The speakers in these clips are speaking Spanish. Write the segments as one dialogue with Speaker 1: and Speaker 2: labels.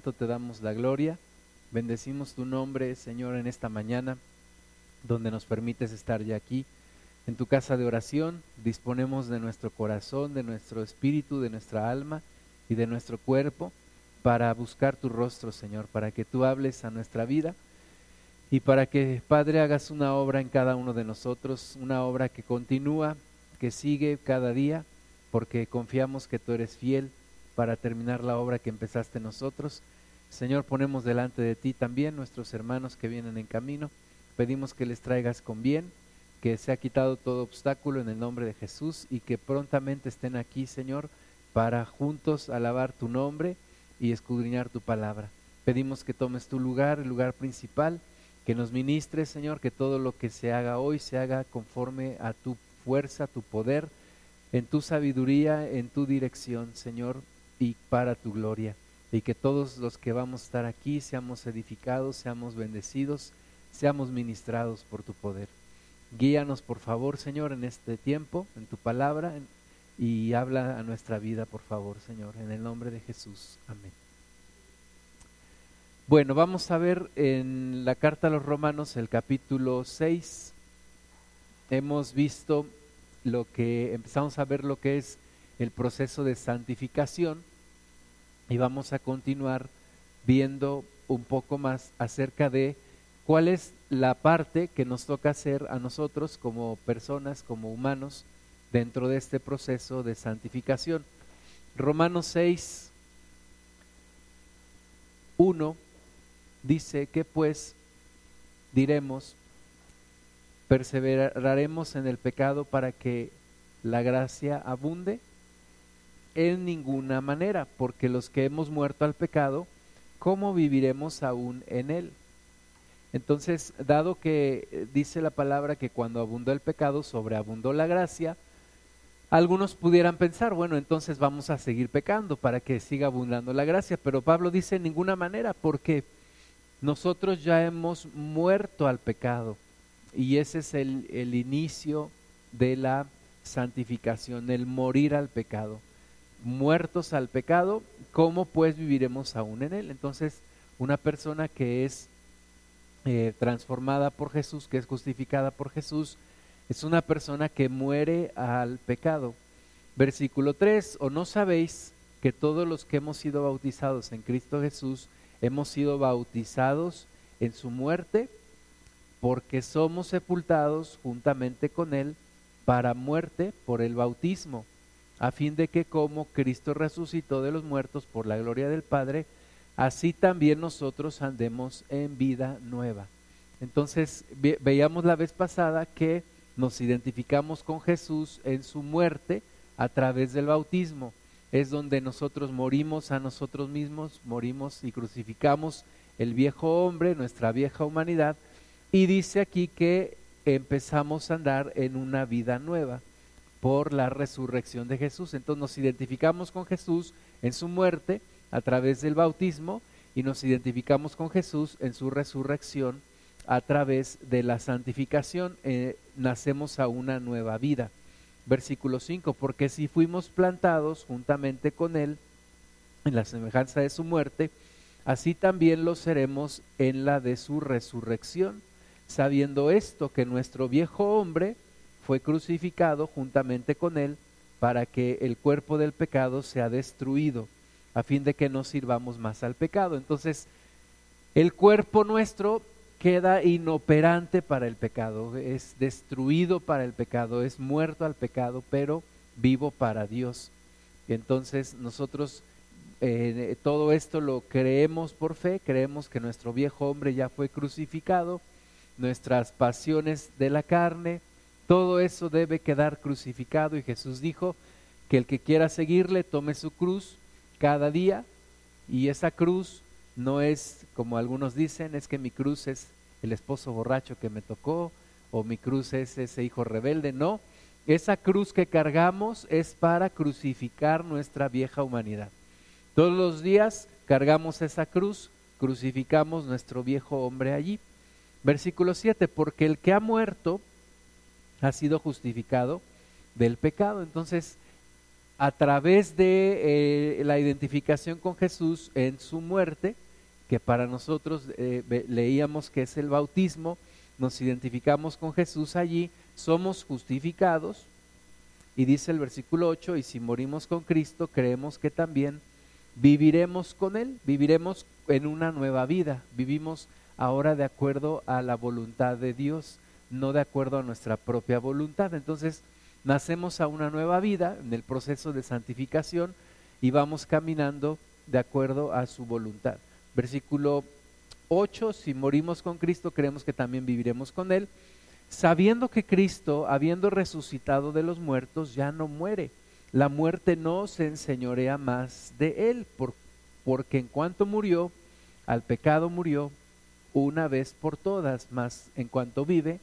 Speaker 1: te damos la gloria. Bendecimos tu nombre, Señor, en esta mañana, donde nos permites estar ya aquí. En tu casa de oración disponemos de nuestro corazón, de nuestro espíritu, de nuestra alma y de nuestro cuerpo para buscar tu rostro, Señor, para que tú hables a nuestra vida y para que, Padre, hagas una obra en cada uno de nosotros, una obra que continúa, que sigue cada día, porque confiamos que tú eres fiel para terminar la obra que empezaste nosotros. Señor, ponemos delante de ti también nuestros hermanos que vienen en camino. Pedimos que les traigas con bien, que se ha quitado todo obstáculo en el nombre de Jesús y que prontamente estén aquí, Señor, para juntos alabar tu nombre y escudriñar tu palabra. Pedimos que tomes tu lugar, el lugar principal, que nos ministres, Señor, que todo lo que se haga hoy se haga conforme a tu fuerza, tu poder, en tu sabiduría, en tu dirección, Señor, y para tu gloria. Y que todos los que vamos a estar aquí seamos edificados, seamos bendecidos, seamos ministrados por tu poder. Guíanos, por favor, Señor, en este tiempo, en tu palabra, y habla a nuestra vida, por favor, Señor, en el nombre de Jesús. Amén. Bueno, vamos a ver en la carta a los romanos el capítulo 6. Hemos visto lo que, empezamos a ver lo que es el proceso de santificación y vamos a continuar viendo un poco más acerca de cuál es la parte que nos toca hacer a nosotros como personas, como humanos, dentro de este proceso de santificación. Romanos 6, 1 dice que pues diremos, perseveraremos en el pecado para que la gracia abunde en ninguna manera, porque los que hemos muerto al pecado, ¿cómo viviremos aún en él? Entonces, dado que eh, dice la palabra que cuando abundó el pecado, sobreabundó la gracia, algunos pudieran pensar, bueno, entonces vamos a seguir pecando para que siga abundando la gracia, pero Pablo dice en ninguna manera, porque nosotros ya hemos muerto al pecado y ese es el, el inicio de la santificación, el morir al pecado muertos al pecado, ¿cómo pues viviremos aún en él? Entonces, una persona que es eh, transformada por Jesús, que es justificada por Jesús, es una persona que muere al pecado. Versículo 3, o no sabéis que todos los que hemos sido bautizados en Cristo Jesús, hemos sido bautizados en su muerte, porque somos sepultados juntamente con él para muerte por el bautismo a fin de que como Cristo resucitó de los muertos por la gloria del Padre, así también nosotros andemos en vida nueva. Entonces, veíamos la vez pasada que nos identificamos con Jesús en su muerte a través del bautismo. Es donde nosotros morimos a nosotros mismos, morimos y crucificamos el viejo hombre, nuestra vieja humanidad, y dice aquí que empezamos a andar en una vida nueva por la resurrección de Jesús. Entonces nos identificamos con Jesús en su muerte a través del bautismo y nos identificamos con Jesús en su resurrección a través de la santificación. Eh, nacemos a una nueva vida. Versículo 5, porque si fuimos plantados juntamente con Él en la semejanza de su muerte, así también lo seremos en la de su resurrección, sabiendo esto que nuestro viejo hombre, fue crucificado juntamente con él para que el cuerpo del pecado sea destruido, a fin de que no sirvamos más al pecado. Entonces, el cuerpo nuestro queda inoperante para el pecado, es destruido para el pecado, es muerto al pecado, pero vivo para Dios. Entonces nosotros eh, todo esto lo creemos por fe, creemos que nuestro viejo hombre ya fue crucificado, nuestras pasiones de la carne, todo eso debe quedar crucificado y Jesús dijo que el que quiera seguirle tome su cruz cada día y esa cruz no es como algunos dicen, es que mi cruz es el esposo borracho que me tocó o mi cruz es ese hijo rebelde, no, esa cruz que cargamos es para crucificar nuestra vieja humanidad. Todos los días cargamos esa cruz, crucificamos nuestro viejo hombre allí. Versículo 7, porque el que ha muerto ha sido justificado del pecado. Entonces, a través de eh, la identificación con Jesús en su muerte, que para nosotros eh, leíamos que es el bautismo, nos identificamos con Jesús allí, somos justificados, y dice el versículo 8, y si morimos con Cristo, creemos que también viviremos con Él, viviremos en una nueva vida, vivimos ahora de acuerdo a la voluntad de Dios, no de acuerdo a nuestra propia voluntad. Entonces, nacemos a una nueva vida en el proceso de santificación y vamos caminando de acuerdo a su voluntad. Versículo 8, si morimos con Cristo, creemos que también viviremos con Él, sabiendo que Cristo, habiendo resucitado de los muertos, ya no muere. La muerte no se enseñorea más de Él, porque en cuanto murió, al pecado murió una vez por todas, más en cuanto vive,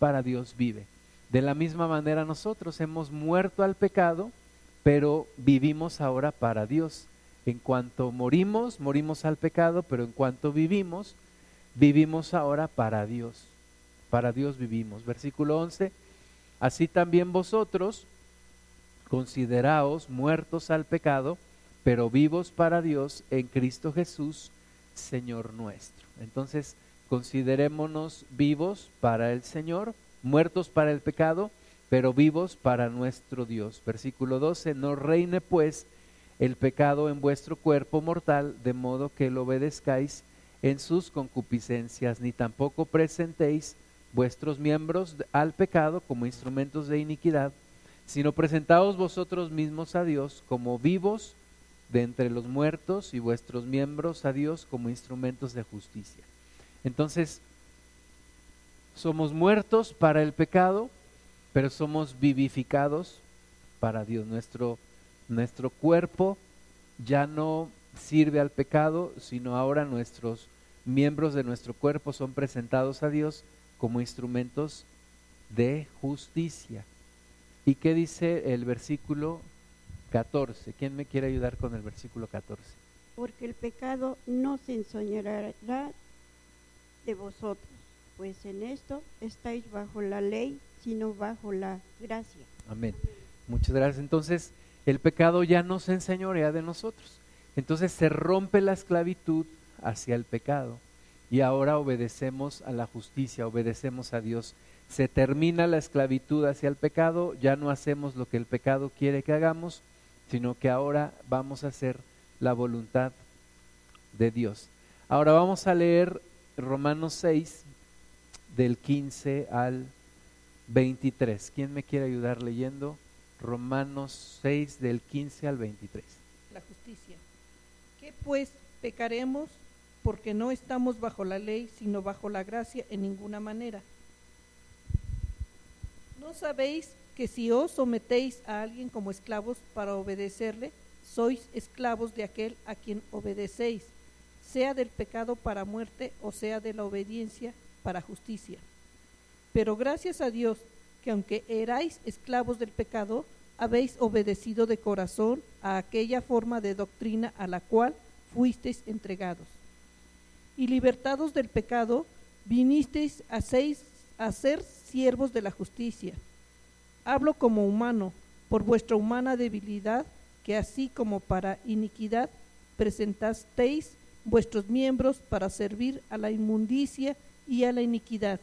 Speaker 1: para Dios vive. De la misma manera nosotros hemos muerto al pecado, pero vivimos ahora para Dios. En cuanto morimos, morimos al pecado, pero en cuanto vivimos, vivimos ahora para Dios. Para Dios vivimos. Versículo 11. Así también vosotros, consideraos muertos al pecado, pero vivos para Dios en Cristo Jesús, Señor nuestro. Entonces, considerémonos vivos para el Señor muertos para el pecado, pero vivos para nuestro Dios. Versículo 12, no reine pues el pecado en vuestro cuerpo mortal, de modo que lo obedezcáis en sus concupiscencias, ni tampoco presentéis vuestros miembros al pecado como instrumentos de iniquidad, sino presentaos vosotros mismos a Dios como vivos de entre los muertos y vuestros miembros a Dios como instrumentos de justicia. Entonces, somos muertos para el pecado, pero somos vivificados para Dios. Nuestro, nuestro cuerpo ya no sirve al pecado, sino ahora nuestros miembros de nuestro cuerpo son presentados a Dios como instrumentos de justicia. ¿Y qué dice el versículo 14? ¿Quién me quiere ayudar con el versículo 14?
Speaker 2: Porque el pecado no se ensoñará de vosotros pues en esto estáis bajo la ley, sino bajo la gracia.
Speaker 1: Amén. Muchas gracias. Entonces, el pecado ya no se enseñorea de nosotros. Entonces se rompe la esclavitud hacia el pecado y ahora obedecemos a la justicia, obedecemos a Dios. Se termina la esclavitud hacia el pecado, ya no hacemos lo que el pecado quiere que hagamos, sino que ahora vamos a hacer la voluntad de Dios. Ahora vamos a leer Romanos 6, del 15 al 23. ¿Quién me quiere ayudar leyendo? Romanos 6 del 15 al 23.
Speaker 3: La justicia. ¿Qué pues pecaremos? Porque no estamos bajo la ley, sino bajo la gracia en ninguna manera. ¿No sabéis que si os sometéis a alguien como esclavos para obedecerle, sois esclavos de aquel a quien obedecéis, sea del pecado para muerte o sea de la obediencia para justicia. Pero gracias a Dios que aunque erais esclavos del pecado, habéis obedecido de corazón a aquella forma de doctrina a la cual fuisteis entregados. Y libertados del pecado, vinisteis a, seis, a ser siervos de la justicia. Hablo como humano, por vuestra humana debilidad, que así como para iniquidad presentasteis vuestros miembros para servir a la inmundicia y a la iniquidad.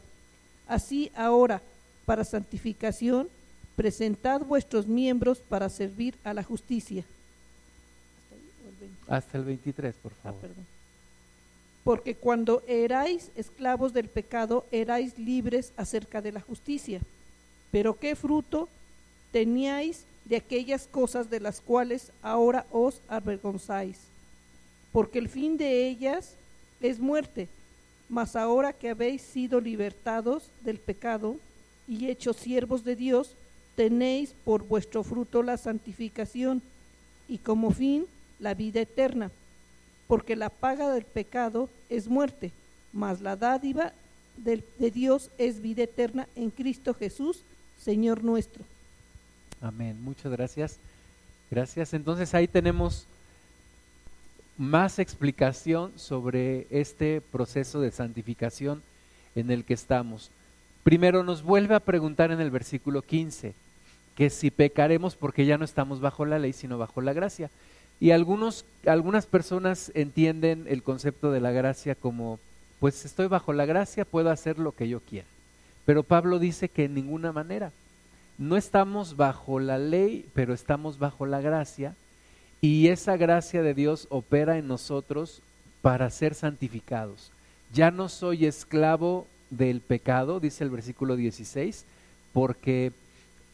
Speaker 3: Así ahora, para santificación, presentad vuestros miembros para servir a la justicia.
Speaker 1: Hasta el 23, por ah, favor.
Speaker 3: Porque cuando erais esclavos del pecado, erais libres acerca de la justicia. Pero qué fruto teníais de aquellas cosas de las cuales ahora os avergonzáis. Porque el fin de ellas es muerte mas ahora que habéis sido libertados del pecado y hechos siervos de Dios, tenéis por vuestro fruto la santificación y como fin la vida eterna, porque la paga del pecado es muerte, mas la dádiva de, de Dios es vida eterna en Cristo Jesús, Señor nuestro.
Speaker 1: Amén. Muchas gracias. Gracias. Entonces ahí tenemos más explicación sobre este proceso de santificación en el que estamos. Primero nos vuelve a preguntar en el versículo 15, que si pecaremos porque ya no estamos bajo la ley, sino bajo la gracia. Y algunos, algunas personas entienden el concepto de la gracia como, pues estoy bajo la gracia, puedo hacer lo que yo quiera. Pero Pablo dice que en ninguna manera. No estamos bajo la ley, pero estamos bajo la gracia. Y esa gracia de Dios opera en nosotros para ser santificados. Ya no soy esclavo del pecado, dice el versículo 16, porque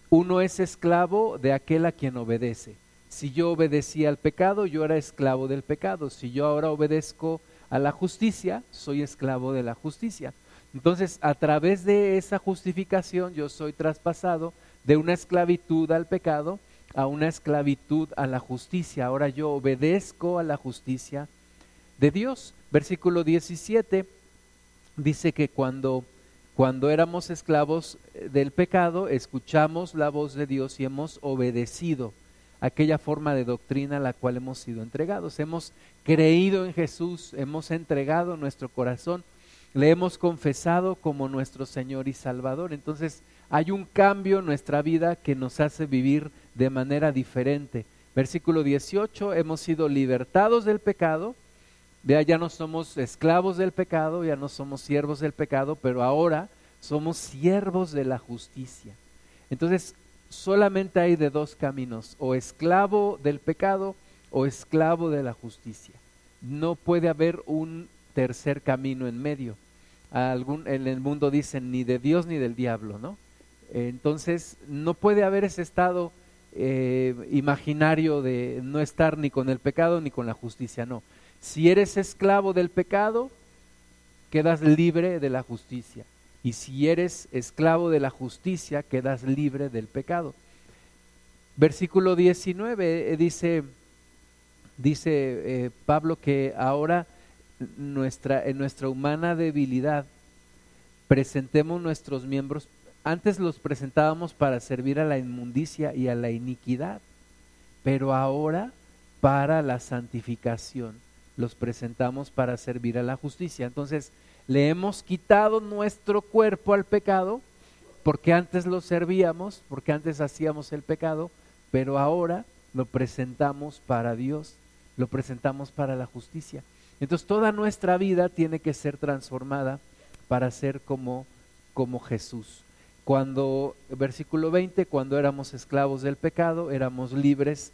Speaker 1: uno es esclavo de aquel a quien obedece. Si yo obedecía al pecado, yo era esclavo del pecado. Si yo ahora obedezco a la justicia, soy esclavo de la justicia. Entonces, a través de esa justificación, yo soy traspasado de una esclavitud al pecado a una esclavitud a la justicia. Ahora yo obedezco a la justicia de Dios. Versículo 17 dice que cuando, cuando éramos esclavos eh, del pecado, escuchamos la voz de Dios y hemos obedecido aquella forma de doctrina a la cual hemos sido entregados. Hemos creído en Jesús, hemos entregado nuestro corazón, le hemos confesado como nuestro Señor y Salvador. Entonces hay un cambio en nuestra vida que nos hace vivir de manera diferente. Versículo 18, hemos sido libertados del pecado Vea, ya no somos esclavos del pecado, ya no somos siervos del pecado, pero ahora somos siervos de la justicia. Entonces, solamente hay de dos caminos, o esclavo del pecado o esclavo de la justicia. No puede haber un tercer camino en medio. En el mundo dicen ni de Dios ni del diablo, ¿no? Entonces, no puede haber ese estado eh, imaginario de no estar ni con el pecado ni con la justicia, no. Si eres esclavo del pecado, quedas libre de la justicia. Y si eres esclavo de la justicia, quedas libre del pecado. Versículo 19 eh, dice, dice eh, Pablo que ahora nuestra, en nuestra humana debilidad presentemos nuestros miembros. Antes los presentábamos para servir a la inmundicia y a la iniquidad, pero ahora para la santificación los presentamos para servir a la justicia. Entonces, le hemos quitado nuestro cuerpo al pecado, porque antes lo servíamos, porque antes hacíamos el pecado, pero ahora lo presentamos para Dios, lo presentamos para la justicia. Entonces, toda nuestra vida tiene que ser transformada para ser como, como Jesús. Cuando, versículo 20, cuando éramos esclavos del pecado, éramos libres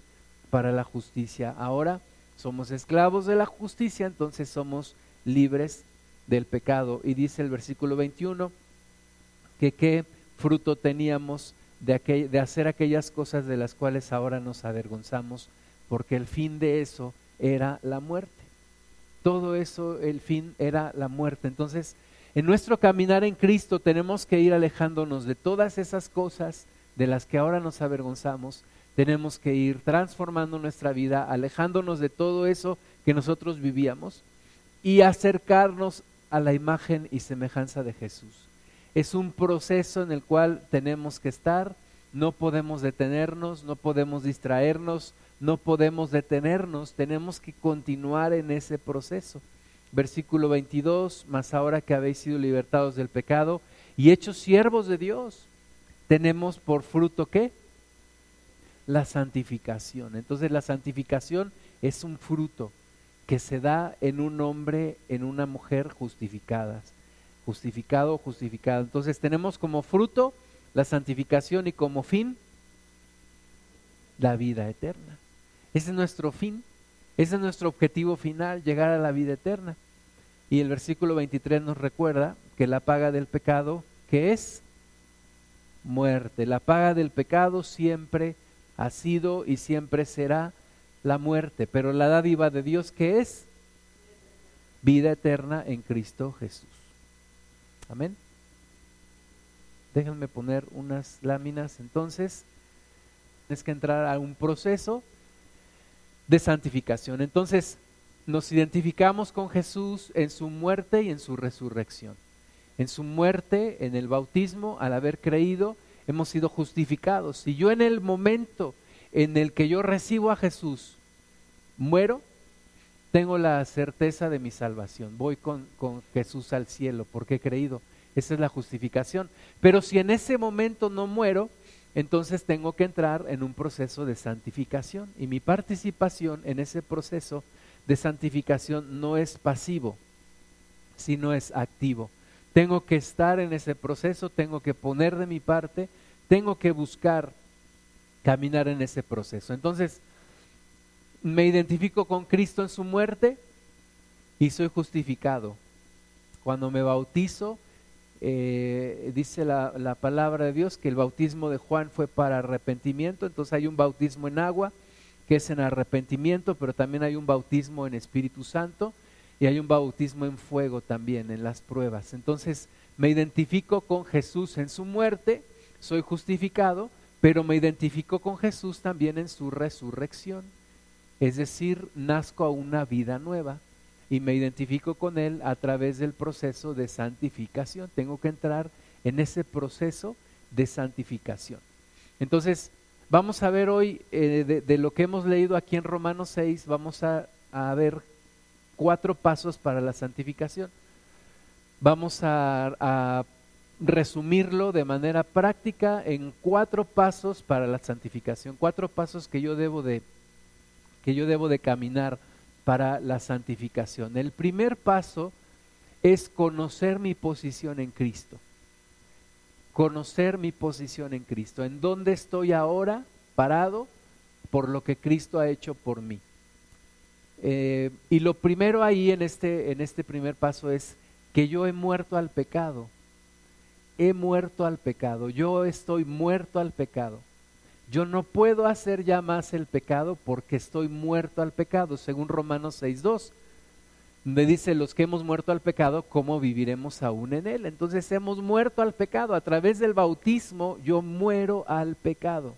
Speaker 1: para la justicia. Ahora somos esclavos de la justicia, entonces somos libres del pecado. Y dice el versículo 21 que qué fruto teníamos de, de hacer aquellas cosas de las cuales ahora nos avergonzamos, porque el fin de eso era la muerte. Todo eso, el fin era la muerte. Entonces, en nuestro caminar en Cristo tenemos que ir alejándonos de todas esas cosas de las que ahora nos avergonzamos tenemos que ir transformando nuestra vida, alejándonos de todo eso que nosotros vivíamos y acercarnos a la imagen y semejanza de Jesús. Es un proceso en el cual tenemos que estar, no podemos detenernos, no podemos distraernos, no podemos detenernos, tenemos que continuar en ese proceso. Versículo 22, más ahora que habéis sido libertados del pecado y hechos siervos de Dios, tenemos por fruto qué? la santificación. Entonces la santificación es un fruto que se da en un hombre, en una mujer justificadas. Justificado o justificada. Entonces tenemos como fruto la santificación y como fin la vida eterna. Ese es nuestro fin, ese es nuestro objetivo final, llegar a la vida eterna. Y el versículo 23 nos recuerda que la paga del pecado, que es muerte, la paga del pecado siempre ha sido y siempre será la muerte, pero la dádiva de Dios que es vida eterna en Cristo Jesús. Amén. Déjenme poner unas láminas entonces. Tienes que entrar a un proceso de santificación. Entonces, nos identificamos con Jesús en su muerte y en su resurrección. En su muerte, en el bautismo, al haber creído, hemos sido justificados. Si yo en el momento en el que yo recibo a Jesús muero, tengo la certeza de mi salvación. Voy con, con, Jesús al cielo porque he creído. Esa es la justificación. Pero si en ese momento no muero, entonces tengo que entrar en un proceso de santificación. Y mi participación en ese proceso de santificación no es pasivo, sino es activo. Tengo que estar en ese proceso, tengo que poner de mi parte, tengo que buscar caminar en ese proceso. Entonces, me identifico con Cristo en su muerte y soy justificado. Cuando me bautizo, eh, dice la, la, palabra de Dios que el bautismo de Juan fue para arrepentimiento, entonces hay un bautismo en agua que es en arrepentimiento, pero también hay un bautismo en Espíritu Santo y hay un bautismo en fuego también en las pruebas. Entonces me identifico con Jesús en su muerte, soy justificado, pero me identifico con Jesús también en su resurrección. Es decir, nazco a una vida nueva y me identifico con Él a través del proceso de santificación. Tengo que entrar en ese proceso de santificación. Entonces, vamos a ver hoy eh, de, lo que hemos leído aquí en Romanos 6, vamos a, ver cuatro pasos para la santificación. Vamos a resumirlo de manera práctica en cuatro pasos para la santificación, cuatro pasos que yo debo de que yo debo de caminar para la santificación. El primer paso es conocer mi posición en Cristo. Conocer mi posición en Cristo. ¿En dónde estoy ahora parado por lo que Cristo ha hecho por mí? Eh, y lo primero ahí en este, en este primer paso es que yo he muerto al pecado he muerto al pecado, yo estoy muerto al pecado. Yo no puedo hacer ya más el pecado porque estoy muerto al pecado, según Romanos 6.2, donde dice, los que hemos muerto al pecado, ¿cómo viviremos aún en él? Entonces hemos muerto al pecado. A través del bautismo yo muero al pecado.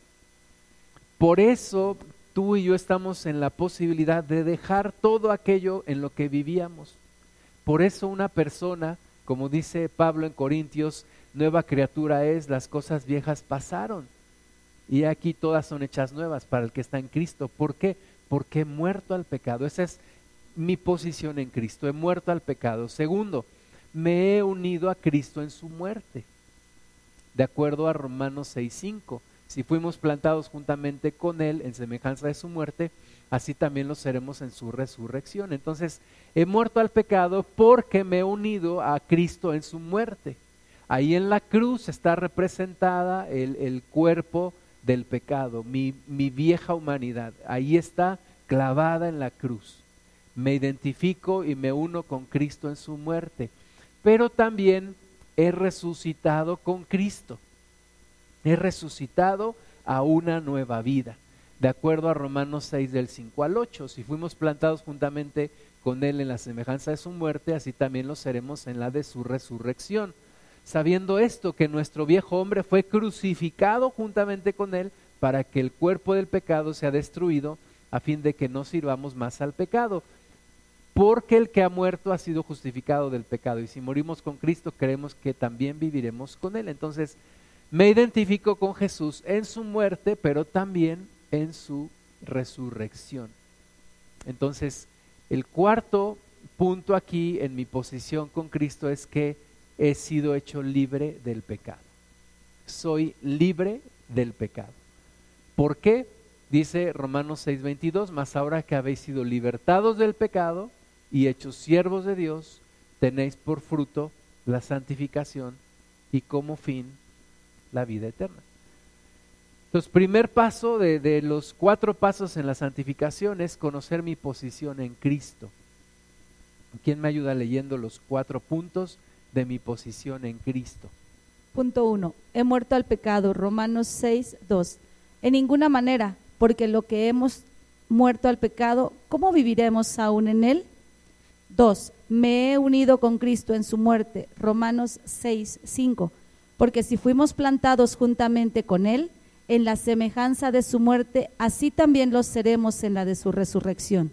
Speaker 1: Por eso tú y yo estamos en la posibilidad de dejar todo aquello en lo que vivíamos. Por eso una persona, como dice Pablo en Corintios, nueva criatura es, las cosas viejas pasaron. Y aquí todas son hechas nuevas para el que está en Cristo. ¿Por qué? Porque he muerto al pecado. Esa es mi posición en Cristo. He muerto al pecado. Segundo, me he unido a Cristo en su muerte. De acuerdo a Romanos 6.5. Si fuimos plantados juntamente con Él en semejanza de su muerte, así también lo seremos en su resurrección. Entonces, he muerto al pecado porque me he unido a Cristo en su muerte. Ahí en la cruz está representada el, cuerpo del pecado, mi, mi vieja humanidad. Ahí está clavada en la cruz. Me identifico y me uno con Cristo en su muerte. Pero también he resucitado con Cristo. He resucitado a una nueva vida. De acuerdo a Romanos 6 del 5 al 8, si fuimos plantados juntamente con Él en la semejanza de su muerte, así también lo seremos en la de su resurrección sabiendo esto, que nuestro viejo hombre fue crucificado juntamente con él para que el cuerpo del pecado sea destruido, a fin de que no sirvamos más al pecado. Porque el que ha muerto ha sido justificado del pecado. Y si morimos con Cristo, creemos que también viviremos con Él. Entonces, me identifico con Jesús en su muerte, pero también en su resurrección. Entonces, el cuarto punto aquí en mi posición con Cristo es que he sido hecho libre del pecado. Soy libre del pecado. ¿Por qué? Dice Romanos 6:22, mas ahora que habéis sido libertados del pecado y hechos siervos de Dios, tenéis por fruto la santificación y como fin la vida eterna. Entonces, primer paso de, de los cuatro pasos en la santificación es conocer mi posición en Cristo. ¿Quién me ayuda leyendo los cuatro puntos? De mi posición en Cristo.
Speaker 4: Punto 1. He muerto al pecado. Romanos 6, 2. En ninguna manera, porque lo que hemos muerto al pecado, ¿cómo viviremos aún en él? 2. Me he unido con Cristo en su muerte. Romanos 6, 5. Porque si fuimos plantados juntamente con él, en la semejanza de su muerte, así también los seremos en la de su resurrección.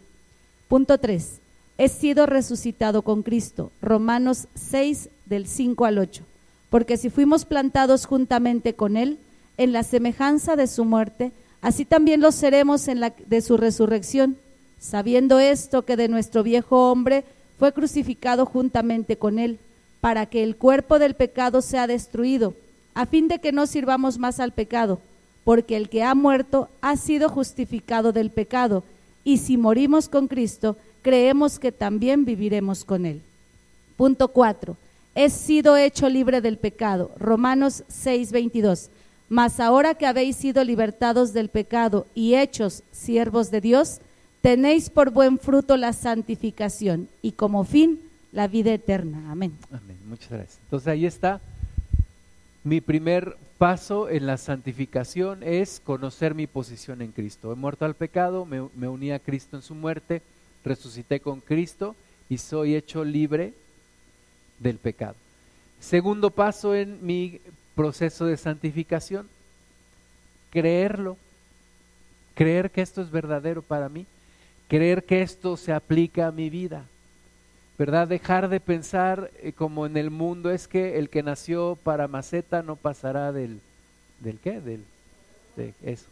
Speaker 4: Punto 3 he sido resucitado con Cristo. Romanos 6 del 5 al 8. Porque si fuimos plantados juntamente con Él en la semejanza de su muerte, así también lo seremos en la de su resurrección, sabiendo esto que de nuestro viejo hombre fue crucificado juntamente con Él, para que el cuerpo del pecado sea destruido, a fin de que no sirvamos más al pecado porque el que ha muerto ha sido justificado del pecado, y si morimos con Cristo, creemos que también viviremos con Él. Punto 4. He sido hecho libre del pecado. Romanos 6, 22. Mas ahora que habéis sido libertados del pecado y hechos siervos de Dios, tenéis por buen fruto la santificación y como fin la vida eterna. Amén.
Speaker 1: Amén. Muchas gracias. Entonces ahí está. Mi primer paso en la santificación es conocer mi posición en Cristo. He muerto al pecado, me, uní a Cristo en su muerte, resucité con Cristo y soy hecho libre del pecado. Segundo paso en mi proceso de santificación, creerlo, creer que esto es verdadero para mí, creer que esto se aplica a mi vida, ¿verdad? Dejar de pensar eh, como en el mundo es que el que nació para maceta no pasará del, ¿del qué? Del, de eso.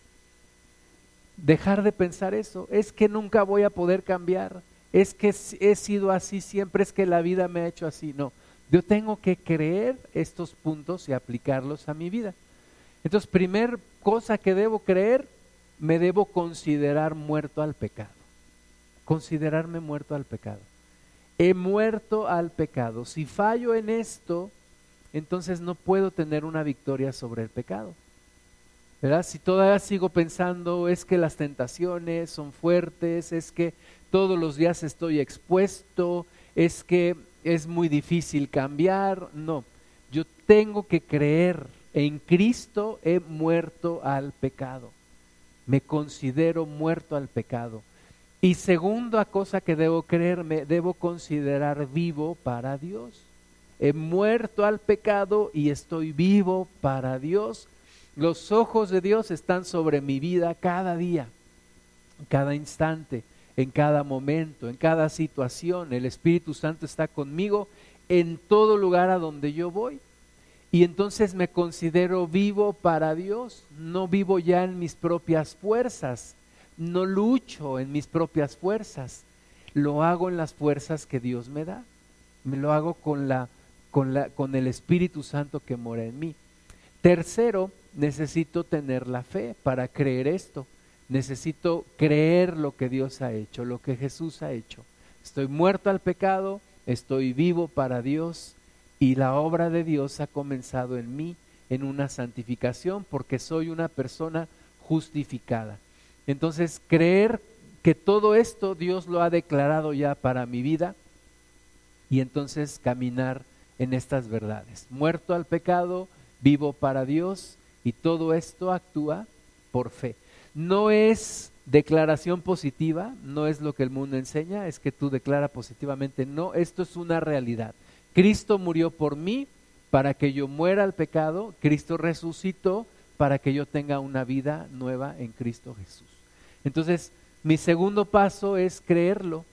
Speaker 1: Dejar de pensar eso, es que nunca voy a poder cambiar, es que he sido así siempre, es que la vida me ha hecho así, no yo tengo que creer estos puntos y aplicarlos a mi vida. Entonces, primer cosa que debo creer, me debo considerar muerto al pecado. Considerarme muerto al pecado. He muerto al pecado. Si fallo en esto, entonces no puedo tener una victoria sobre el pecado. ¿Verdad? Si todavía sigo pensando es que las tentaciones son fuertes, es que todos los días estoy expuesto, es que es muy difícil cambiar. No, yo tengo que creer en Cristo he muerto al pecado. Me considero muerto al pecado. Y segunda cosa que debo creer, me debo considerar vivo para Dios. He muerto al pecado y estoy vivo para Dios. Los ojos de Dios están sobre mi vida cada día, cada instante en cada momento, en cada situación. El Espíritu Santo está conmigo en todo lugar a donde yo voy. Y entonces me considero vivo para Dios, no vivo ya en mis propias fuerzas, no lucho en mis propias fuerzas, lo hago en las fuerzas que Dios me da, me lo hago con, la, con, la, con el Espíritu Santo que mora en mí. Tercero, necesito tener la fe para creer esto. Necesito creer lo que Dios ha hecho, lo que Jesús ha hecho. Estoy muerto al pecado, estoy vivo para Dios y la obra de Dios ha comenzado en mí en una santificación porque soy una persona justificada. Entonces, creer que todo esto Dios lo ha declarado ya para mi vida y entonces caminar en estas verdades. Muerto al pecado, vivo para Dios y todo esto actúa por fe no es declaración positiva, no es lo que el mundo enseña, es que tú declara positivamente, no, esto es una realidad. Cristo murió por mí para que yo muera al pecado, Cristo resucitó para que yo tenga una vida nueva en Cristo Jesús. Entonces, mi segundo paso es creerlo.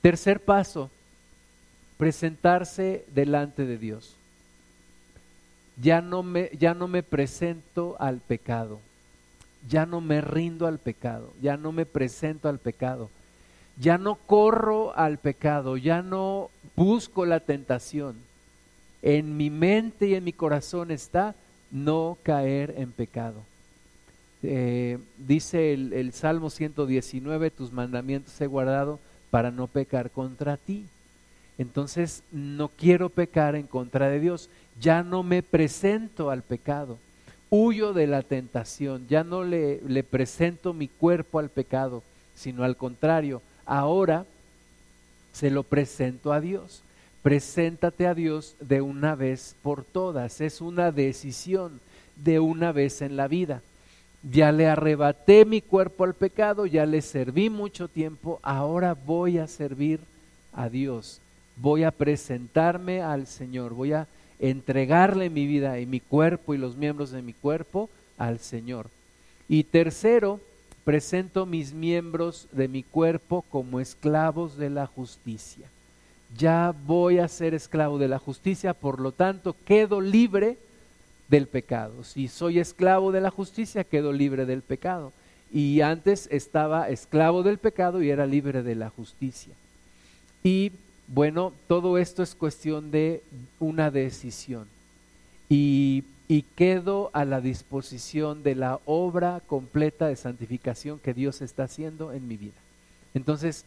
Speaker 1: Tercer paso, presentarse delante de Dios. Ya no me, ya no me presento al pecado ya no me rindo al pecado, ya no me presento al pecado, ya no corro al pecado, ya no busco la tentación. En mi mente y en mi corazón está no caer en pecado. Eh, dice el, el Salmo 119, tus mandamientos he guardado para no pecar contra ti. Entonces no quiero pecar en contra de Dios, ya no me presento al pecado huyo de la tentación, ya no le, le presento mi cuerpo al pecado, sino al contrario, ahora se lo presento a Dios. Preséntate a Dios de una vez por todas, es una decisión de una vez en la vida. Ya le arrebaté mi cuerpo al pecado, ya le serví mucho tiempo, ahora voy a servir a Dios, voy a presentarme al Señor, voy a entregarle mi vida y mi cuerpo y los miembros de mi cuerpo al Señor. Y tercero, presento mis miembros de mi cuerpo como esclavos de la justicia. Ya voy a ser esclavo de la justicia, por lo tanto quedo libre del pecado. Si soy esclavo de la justicia, quedo libre del pecado. Y antes estaba esclavo del pecado y era libre de la justicia. Y bueno, todo esto es cuestión de una decisión. Y y quedo a la disposición de la obra completa de santificación que Dios está haciendo en mi vida. Entonces,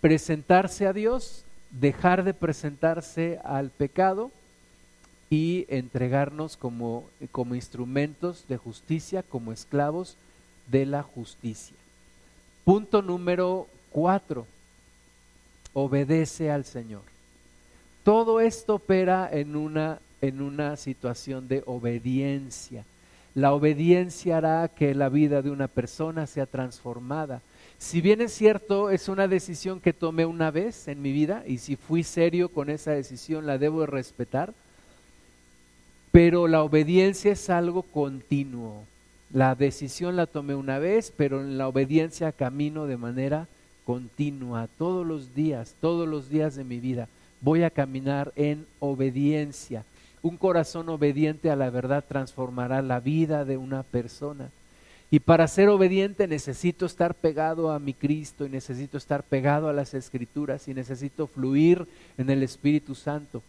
Speaker 1: presentarse a Dios, dejar de presentarse al pecado y entregarnos como, como instrumentos de justicia, como esclavos de la justicia. Punto número cuatro, obedece al Señor. Todo esto opera en una, en una situación de obediencia. La obediencia hará que la vida de una persona sea transformada. Si bien es cierto, es una decisión que tomé una vez en mi vida y si fui serio con esa decisión la debo respetar, pero la obediencia es algo continuo. La decisión la tomé una vez, pero en la obediencia camino de manera continua, todos los días, todos los días de mi vida. Voy a caminar en obediencia. Un corazón obediente a la verdad transformará la vida de una persona. Y para ser obediente necesito estar pegado a mi Cristo y necesito estar pegado a las escrituras y necesito fluir en el Espíritu Santo.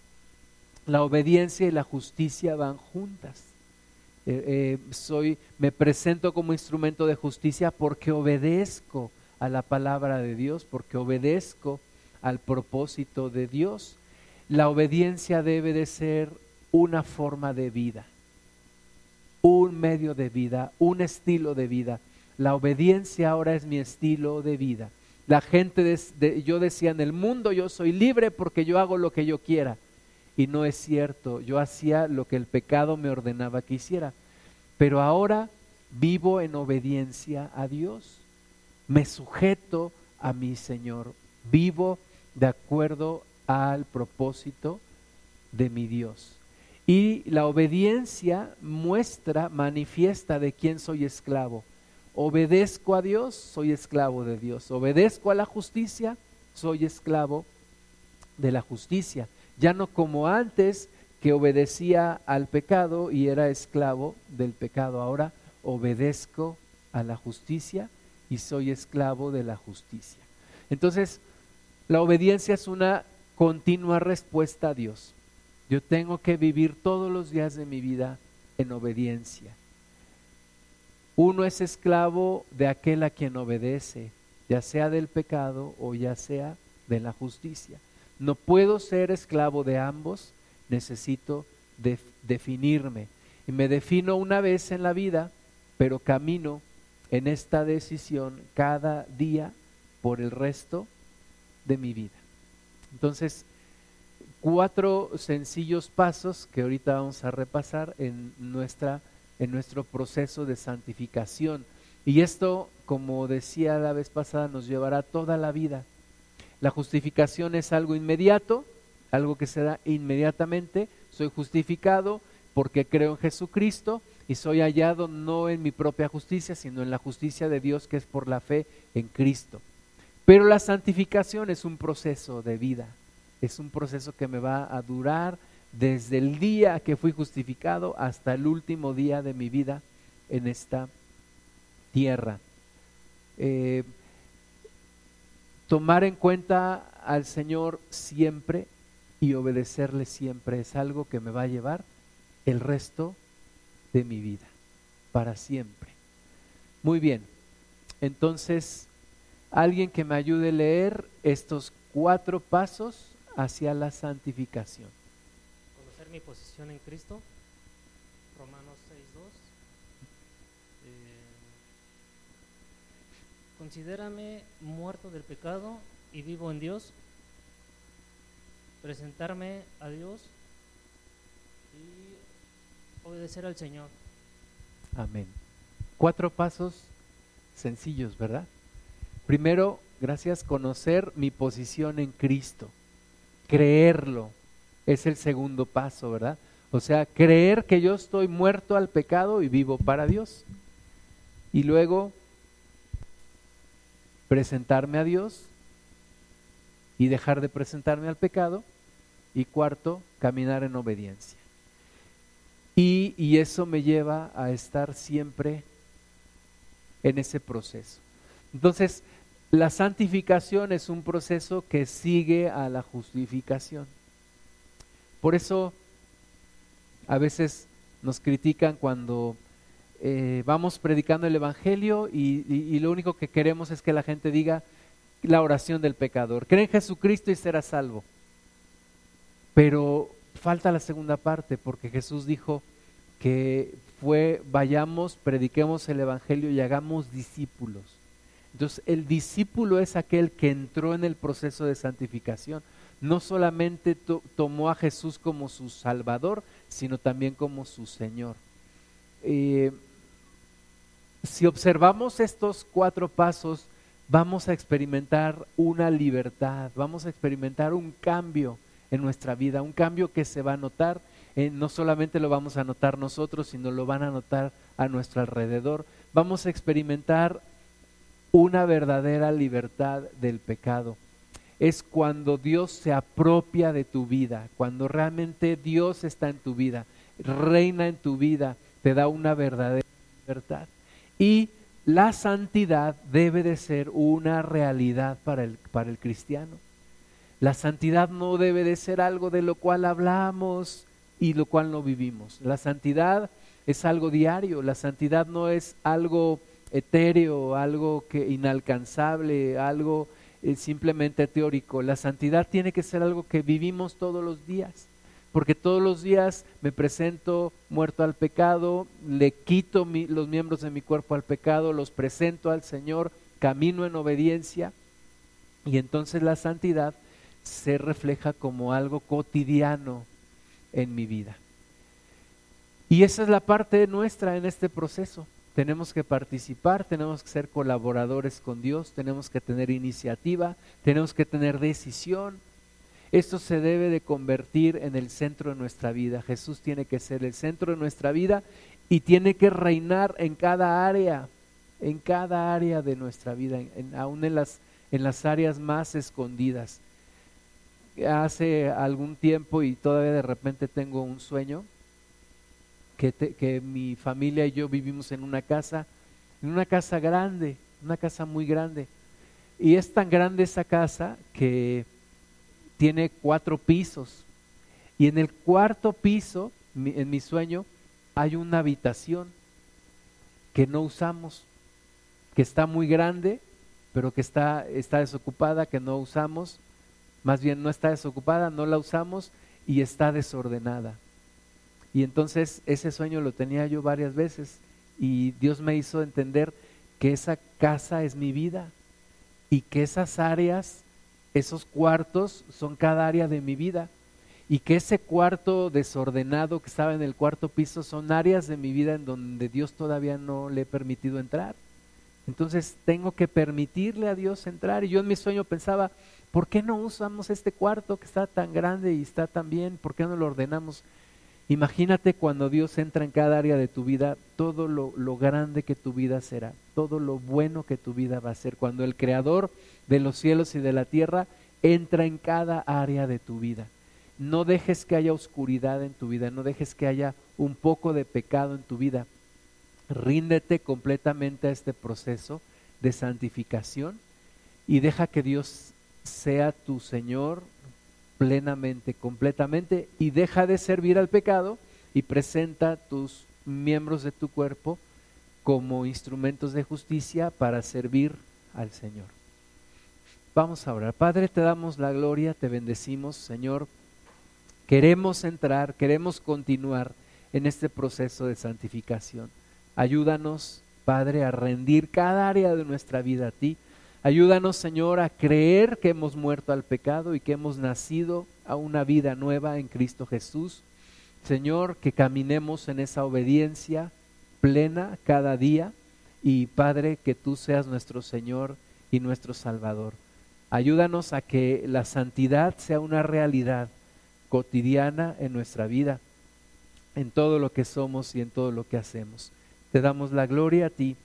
Speaker 1: La obediencia y la justicia van juntas. Eh, eh, soy, me presento como instrumento de justicia porque obedezco a la palabra de Dios, porque obedezco al propósito de Dios. La obediencia debe de ser una forma de vida, un medio de vida, un estilo de vida. La obediencia ahora es mi estilo de vida. La gente, yo decía, en el mundo yo soy libre porque yo hago lo que yo quiera. Y no es cierto, yo hacía lo que el pecado me ordenaba que hiciera. Pero ahora vivo en obediencia a Dios. Me sujeto a mi Señor. Vivo de acuerdo al propósito de mi Dios. Y la obediencia muestra, manifiesta de quién soy esclavo. Obedezco a Dios, soy esclavo de Dios. Obedezco a la justicia, soy esclavo de la justicia ya no como antes que obedecía al pecado y era esclavo del pecado, ahora obedezco a la justicia y soy esclavo de la justicia. Entonces, la obediencia es una continua respuesta a Dios. Yo tengo que vivir todos los días de mi vida en obediencia. Uno es esclavo de aquel a quien obedece, ya sea del pecado o ya sea de la justicia. No puedo ser esclavo de ambos, necesito definirme. Y me defino una vez en la vida, pero camino en esta decisión cada día por el resto de mi vida. Entonces, cuatro sencillos pasos que ahorita vamos a repasar en, nuestra, en nuestro proceso de santificación. Y esto, como decía la vez pasada, nos llevará toda la vida. La justificación es algo inmediato, algo que se da inmediatamente. Soy justificado porque creo en Jesucristo y soy hallado no en mi propia justicia, sino en la justicia de Dios que es por la fe en Cristo. Pero la santificación es un proceso de vida, es un proceso que me va a durar desde el día que fui justificado hasta el último día de mi vida en esta tierra. Eh, tomar en cuenta al Señor siempre y obedecerle siempre es algo que me va a llevar el resto de mi vida, para siempre. Muy bien, entonces, alguien que me ayude a leer estos cuatro pasos hacia la santificación.
Speaker 5: Conocer mi posición en Cristo, Romanos 6.2. Considérame muerto del pecado y vivo en Dios. Presentarme a Dios y obedecer al Señor.
Speaker 1: Amén. Cuatro pasos sencillos, ¿verdad? Primero, gracias, conocer mi posición en Cristo. Creerlo es el segundo paso, ¿verdad? O sea, creer que yo estoy muerto al pecado y vivo para Dios. Y luego presentarme a Dios y dejar de presentarme al pecado. Y cuarto, caminar en obediencia. Y, y, eso me lleva a estar siempre en ese proceso. Entonces, la santificación es un proceso que sigue a la justificación. Por eso, a veces nos critican cuando eh, vamos predicando el Evangelio y, lo único que queremos es que la gente diga la oración del pecador. Cree en Jesucristo y será salvo. Pero falta la segunda parte porque Jesús dijo que fue vayamos, prediquemos el Evangelio y hagamos discípulos. Entonces el discípulo es aquel que entró en el proceso de santificación. No solamente to- tomó a Jesús como su Salvador, sino también como su Señor. Eh, si observamos estos cuatro pasos, vamos a experimentar una libertad, vamos a experimentar un cambio en nuestra vida, un cambio que se va a notar, eh, no solamente lo vamos a notar nosotros, sino lo van a notar a nuestro alrededor. Vamos a experimentar una verdadera libertad del pecado. Es cuando Dios se apropia de tu vida, cuando realmente Dios está en tu vida, reina en tu vida, te da una verdadera libertad. Y la santidad debe de ser una realidad para el, para el cristiano. La santidad no debe de ser algo de lo cual hablamos y lo cual no vivimos. La santidad es algo diario, la santidad no es algo etéreo, algo que inalcanzable, algo eh, simplemente teórico. La santidad tiene que ser algo que vivimos todos los días, porque todos los días me presento muerto al pecado, le quito los miembros de mi cuerpo al pecado, los presento al Señor, camino en obediencia y entonces la santidad se refleja como algo cotidiano en mi vida. Y esa es la parte nuestra en este proceso. Tenemos que participar, tenemos que ser colaboradores con Dios, tenemos que tener iniciativa, tenemos que tener decisión. Esto se debe de convertir en el centro de nuestra vida. Jesús tiene que ser el centro de nuestra vida y tiene que reinar en cada área, en cada área de nuestra vida, en, aún en las, en las áreas más escondidas. Hace algún tiempo y todavía de repente tengo un sueño que, que mi familia y yo vivimos en una casa, en una casa grande, una casa muy grande. Y es tan grande esa casa que tiene cuatro pisos. Y en el cuarto piso, en mi sueño, hay una habitación que no usamos, que está muy grande, pero que está, está desocupada, que no usamos. Más bien no está desocupada, no la usamos y está desordenada. Y entonces ese sueño lo tenía yo varias veces y Dios me hizo entender que esa casa es mi vida y que esas áreas, esos cuartos son cada área de mi vida y que ese cuarto desordenado que estaba en el cuarto piso son áreas de mi vida en donde Dios todavía no le he permitido entrar. Entonces tengo que permitirle a Dios entrar y yo en mi sueño pensaba, ¿por qué no usamos este cuarto que está tan grande y está tan bien? ¿Por qué no lo ordenamos? Imagínate cuando Dios entra en cada área de tu vida, todo lo, lo grande que tu vida será, todo lo bueno que tu vida va a ser. Cuando el Creador de los cielos y de la tierra entra en cada área de tu vida. No dejes que haya oscuridad en tu vida, no dejes que haya un poco de pecado en tu vida. Ríndete completamente a este proceso de santificación y deja que Dios sea tu Señor plenamente, completamente, y deja de servir al pecado y presenta tus miembros de tu cuerpo como instrumentos de justicia para servir al Señor. Vamos a orar. Padre, te damos la gloria, te bendecimos, Señor. Queremos entrar, queremos continuar en este proceso de santificación. Ayúdanos, Padre, a rendir cada área de nuestra vida a ti. Ayúdanos, Señor, a creer que hemos muerto al pecado y que hemos nacido a una vida nueva en Cristo Jesús. Señor, que caminemos en esa obediencia plena cada día y Padre, que tú seas nuestro Señor y nuestro Salvador. Ayúdanos a que la santidad sea una realidad cotidiana en nuestra vida, en todo lo que somos y en todo lo que hacemos. Te damos la gloria a ti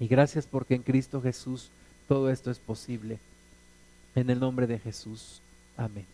Speaker 1: y gracias porque en Cristo Jesús todo esto es posible. En el nombre de Jesús. Amén.